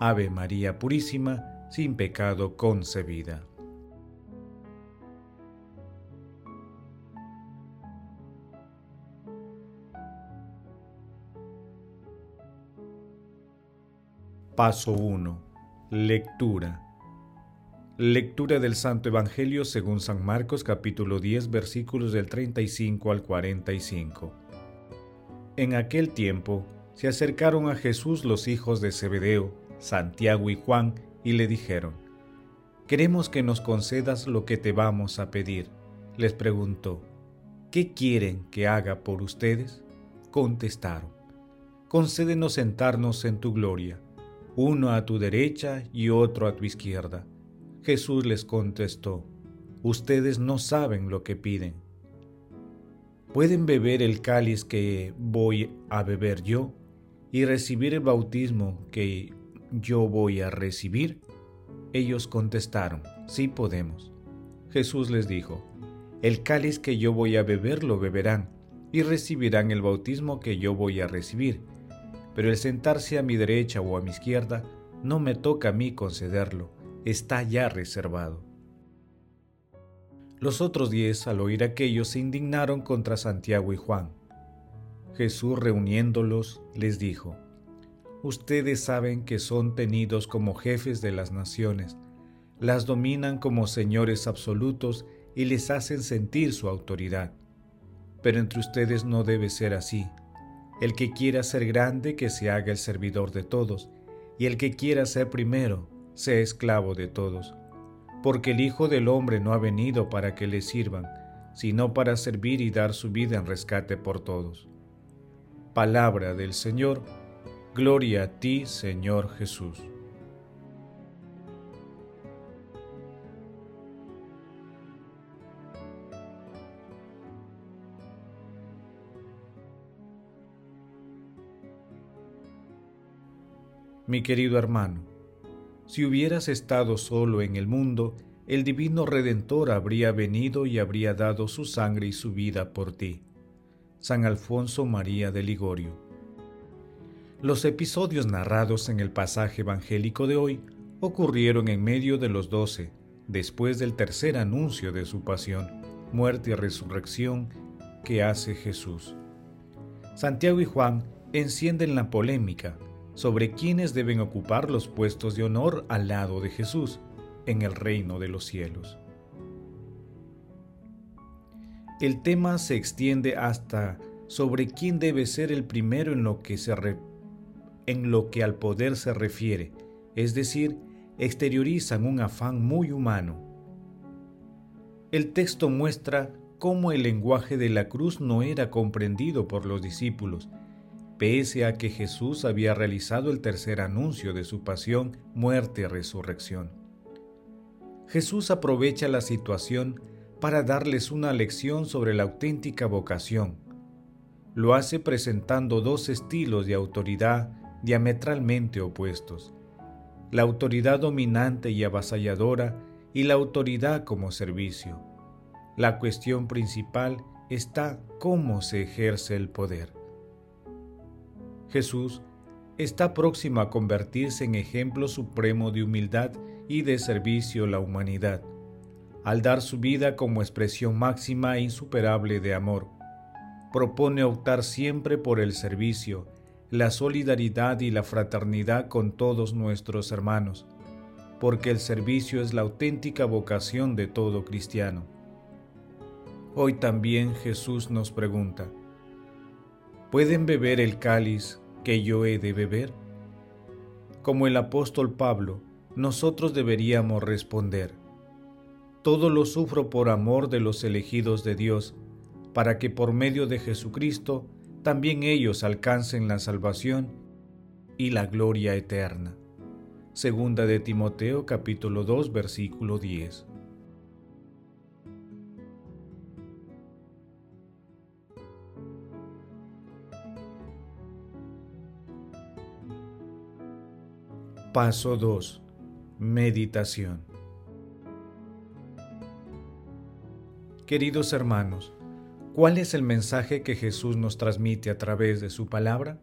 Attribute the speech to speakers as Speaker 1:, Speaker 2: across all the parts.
Speaker 1: Ave María Purísima, sin pecado concebida. Paso 1. Lectura. Lectura del Santo Evangelio según San Marcos capítulo 10 versículos del 35 al 45. En aquel tiempo se acercaron a Jesús los hijos de Zebedeo, Santiago y Juan, y le dijeron, Queremos que nos concedas lo que te vamos a pedir. Les preguntó, ¿qué quieren que haga por ustedes? Contestaron, concédenos sentarnos en tu gloria, uno a tu derecha y otro a tu izquierda. Jesús les contestó, ustedes no saben lo que piden pueden beber el cáliz que voy a beber yo y recibir el bautismo que yo voy a recibir? Ellos contestaron, sí podemos. Jesús les dijo, el cáliz que yo voy a beber lo beberán y recibirán el bautismo que yo voy a recibir, pero el sentarse a mi derecha o a mi izquierda no me toca a mí concederlo, está ya reservado. Los otros diez, al oír aquello, se indignaron contra Santiago y Juan. Jesús, reuniéndolos, les dijo, Ustedes saben que son tenidos como jefes de las naciones, las dominan como señores absolutos y les hacen sentir su autoridad. Pero entre ustedes no debe ser así. El que quiera ser grande, que se haga el servidor de todos, y el que quiera ser primero, sea esclavo de todos porque el Hijo del Hombre no ha venido para que le sirvan, sino para servir y dar su vida en rescate por todos. Palabra del Señor, gloria a ti, Señor Jesús. Mi querido hermano, si hubieras estado solo en el mundo, el divino Redentor habría venido y habría dado su sangre y su vida por ti. San Alfonso María de Ligorio. Los episodios narrados en el pasaje evangélico de hoy ocurrieron en medio de los doce, después del tercer anuncio de su pasión, muerte y resurrección que hace Jesús. Santiago y Juan encienden la polémica sobre quiénes deben ocupar los puestos de honor al lado de Jesús en el reino de los cielos. El tema se extiende hasta sobre quién debe ser el primero en lo que, se en lo que al poder se refiere, es decir, exteriorizan un afán muy humano. El texto muestra cómo el lenguaje de la cruz no era comprendido por los discípulos pese a que Jesús había realizado el tercer anuncio de su pasión, muerte y resurrección. Jesús aprovecha la situación para darles una lección sobre la auténtica vocación. Lo hace presentando dos estilos de autoridad diametralmente opuestos. La autoridad dominante y avasalladora y la autoridad como servicio. La cuestión principal está cómo se ejerce el poder. Jesús está próximo a convertirse en ejemplo supremo de humildad y de servicio a la humanidad, al dar su vida como expresión máxima e insuperable de amor. Propone optar siempre por el servicio, la solidaridad y la fraternidad con todos nuestros hermanos, porque el servicio es la auténtica vocación de todo cristiano. Hoy también Jesús nos pregunta, ¿pueden beber el cáliz que yo he de beber? Como el apóstol Pablo, nosotros deberíamos responder, todo lo sufro por amor de los elegidos de Dios, para que por medio de Jesucristo también ellos alcancen la salvación y la gloria eterna. Segunda de Timoteo capítulo 2 versículo 10. Paso 2. Meditación. Queridos hermanos, ¿cuál es el mensaje que Jesús nos transmite a través de su palabra?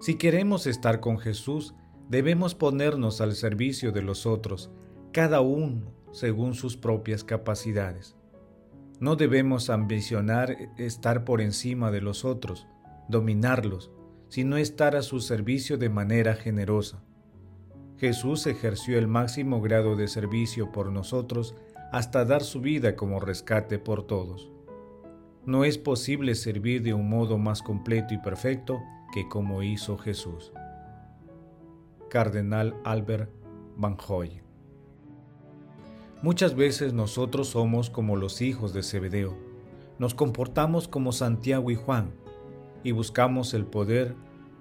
Speaker 1: Si queremos estar con Jesús, debemos ponernos al servicio de los otros, cada uno según sus propias capacidades. No debemos ambicionar estar por encima de los otros, dominarlos, sino estar a su servicio de manera generosa. Jesús ejerció el máximo grado de servicio por nosotros hasta dar su vida como rescate por todos. No es posible servir de un modo más completo y perfecto que como hizo Jesús. Cardenal Albert Van Hoy Muchas veces nosotros somos como los hijos de Zebedeo. Nos comportamos como Santiago y Juan y buscamos el poder,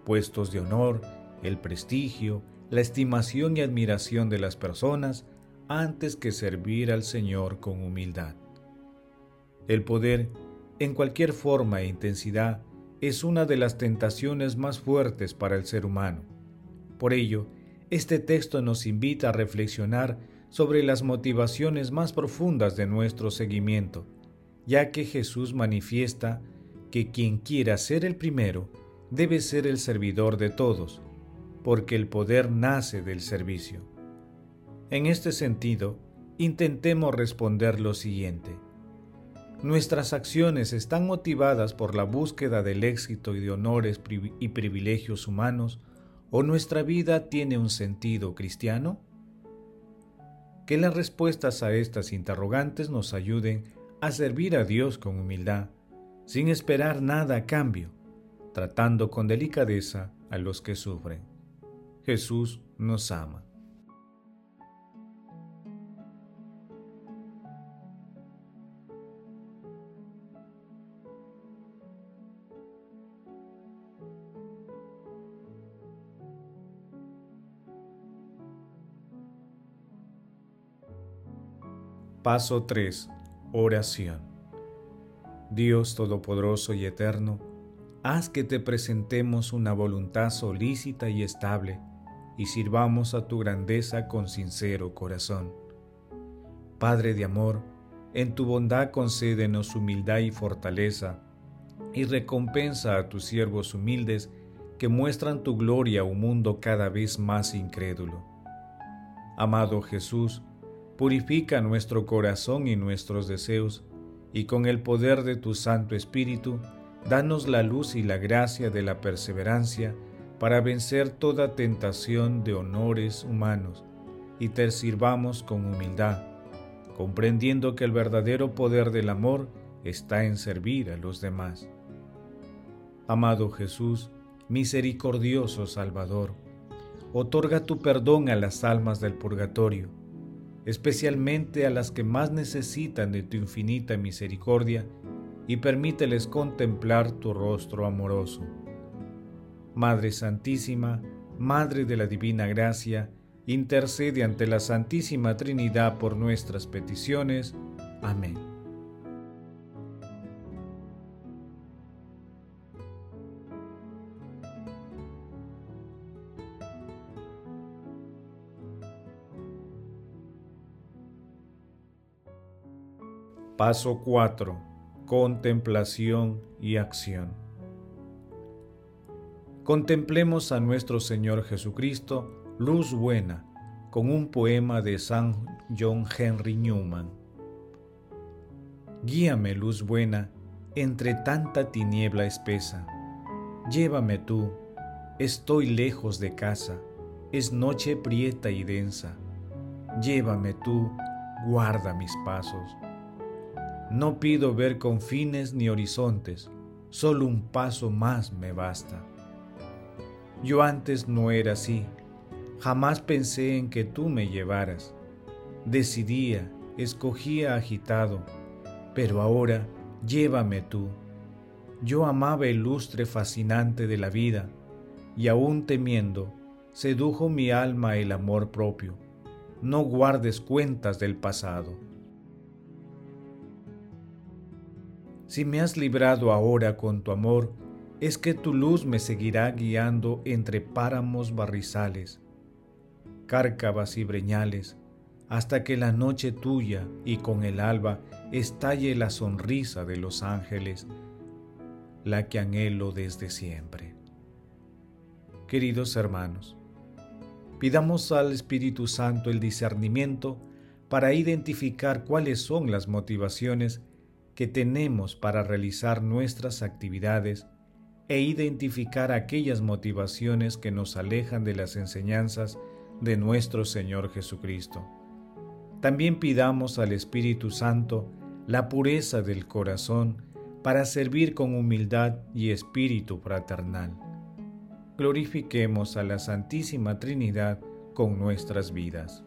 Speaker 1: puestos de honor, el prestigio, la estimación y admiración de las personas antes que servir al Señor con humildad. El poder, en cualquier forma e intensidad, es una de las tentaciones más fuertes para el ser humano. Por ello, este texto nos invita a reflexionar sobre las motivaciones más profundas de nuestro seguimiento, ya que Jesús manifiesta que quien quiera ser el primero debe ser el servidor de todos, porque el poder nace del servicio. En este sentido, intentemos responder lo siguiente. Nuestras acciones están motivadas por la búsqueda del éxito y de honores y privilegios humanos o nuestra vida tiene un sentido cristiano? Que las respuestas a estas interrogantes nos ayuden a servir a Dios con humildad, sin esperar nada a cambio, tratando con delicadeza a los que sufren. Jesús nos ama. Paso 3. Oración. Dios Todopoderoso y Eterno, haz que te presentemos una voluntad solícita y estable y sirvamos a tu grandeza con sincero corazón. Padre de amor, en tu bondad concédenos humildad y fortaleza, y recompensa a tus siervos humildes que muestran tu gloria a un mundo cada vez más incrédulo. Amado Jesús, purifica nuestro corazón y nuestros deseos, y con el poder de tu Santo Espíritu, danos la luz y la gracia de la perseverancia, para vencer toda tentación de honores humanos y te sirvamos con humildad, comprendiendo que el verdadero poder del amor está en servir a los demás. Amado Jesús, misericordioso Salvador, otorga tu perdón a las almas del purgatorio, especialmente a las que más necesitan de tu infinita misericordia, y permíteles contemplar tu rostro amoroso Madre Santísima, Madre de la Divina Gracia, intercede ante la Santísima Trinidad por nuestras peticiones. Amén. Paso 4. Contemplación y acción. Contemplemos a nuestro Señor Jesucristo, luz buena, con un poema de San John Henry Newman. Guíame, luz buena, entre tanta tiniebla espesa. Llévame tú, estoy lejos de casa, es noche prieta y densa. Llévame tú, guarda mis pasos. No pido ver confines ni horizontes, solo un paso más me basta. Yo antes no era así, jamás pensé en que tú me llevaras. Decidía, escogía agitado, pero ahora llévame tú. Yo amaba el lustre fascinante de la vida, y aún temiendo, sedujo mi alma el amor propio. No guardes cuentas del pasado. Si me has librado ahora con tu amor, es que tu luz me seguirá guiando entre páramos barrizales, cárcavas y breñales, hasta que la noche tuya y con el alba estalle la sonrisa de los ángeles, la que anhelo desde siempre. Queridos hermanos, pidamos al Espíritu Santo el discernimiento para identificar cuáles son las motivaciones que tenemos para realizar nuestras actividades e identificar aquellas motivaciones que nos alejan de las enseñanzas de nuestro Señor Jesucristo. También pidamos al Espíritu Santo la pureza del corazón para servir con humildad y espíritu fraternal. Glorifiquemos a la Santísima Trinidad con nuestras vidas.